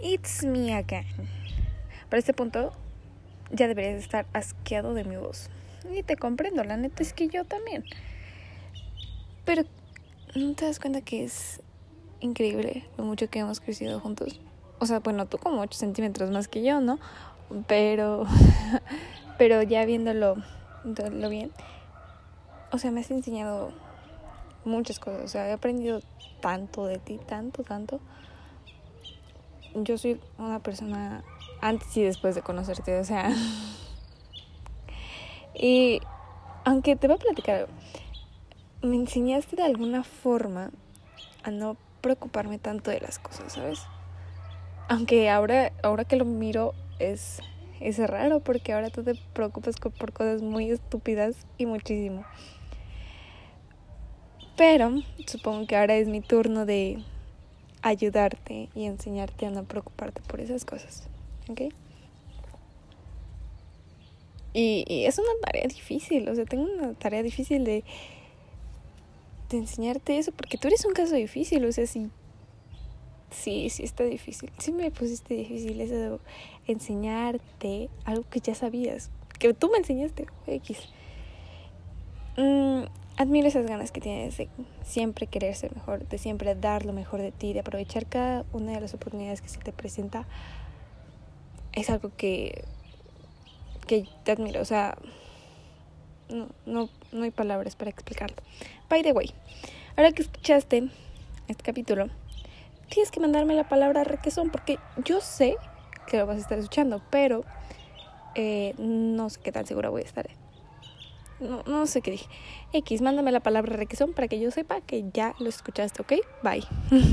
It's me again. Para este punto ya deberías estar asqueado de mi voz. Y te comprendo, la neta es que yo también. Pero ¿no te das cuenta que es increíble lo mucho que hemos crecido juntos? O sea, bueno, tú como 8 centímetros más que yo, ¿no? Pero, pero ya viéndolo lo bien, o sea, me has enseñado muchas cosas. O sea, he aprendido tanto de ti, tanto, tanto. Yo soy una persona antes y después de conocerte, o sea. y aunque te voy a platicar, me enseñaste de alguna forma a no preocuparme tanto de las cosas, ¿sabes? Aunque ahora, ahora que lo miro es, es raro porque ahora tú te preocupas por cosas muy estúpidas y muchísimo. Pero supongo que ahora es mi turno de ayudarte y enseñarte a no preocuparte por esas cosas. ¿Ok? Y, es una tarea difícil, o sea, tengo una tarea difícil de, de enseñarte eso, porque tú eres un caso difícil, o sea, sí, sí, sí está difícil. Sí me pusiste difícil eso de enseñarte algo que ya sabías, que tú me enseñaste, X. Mm, admiro esas ganas que tienes de siempre querer ser mejor, de siempre dar lo mejor de ti, de aprovechar cada una de las oportunidades que se te presenta. Es algo que, que te admiro, o sea, no, no, no hay palabras para explicarlo. By the way, ahora que escuchaste este capítulo, tienes que mandarme la palabra requesón porque yo sé que lo vas a estar escuchando, pero eh, no sé qué tan segura voy a estar. No, no sé qué dije. X, mándame la palabra requesón para que yo sepa que ya lo escuchaste, ¿ok? Bye.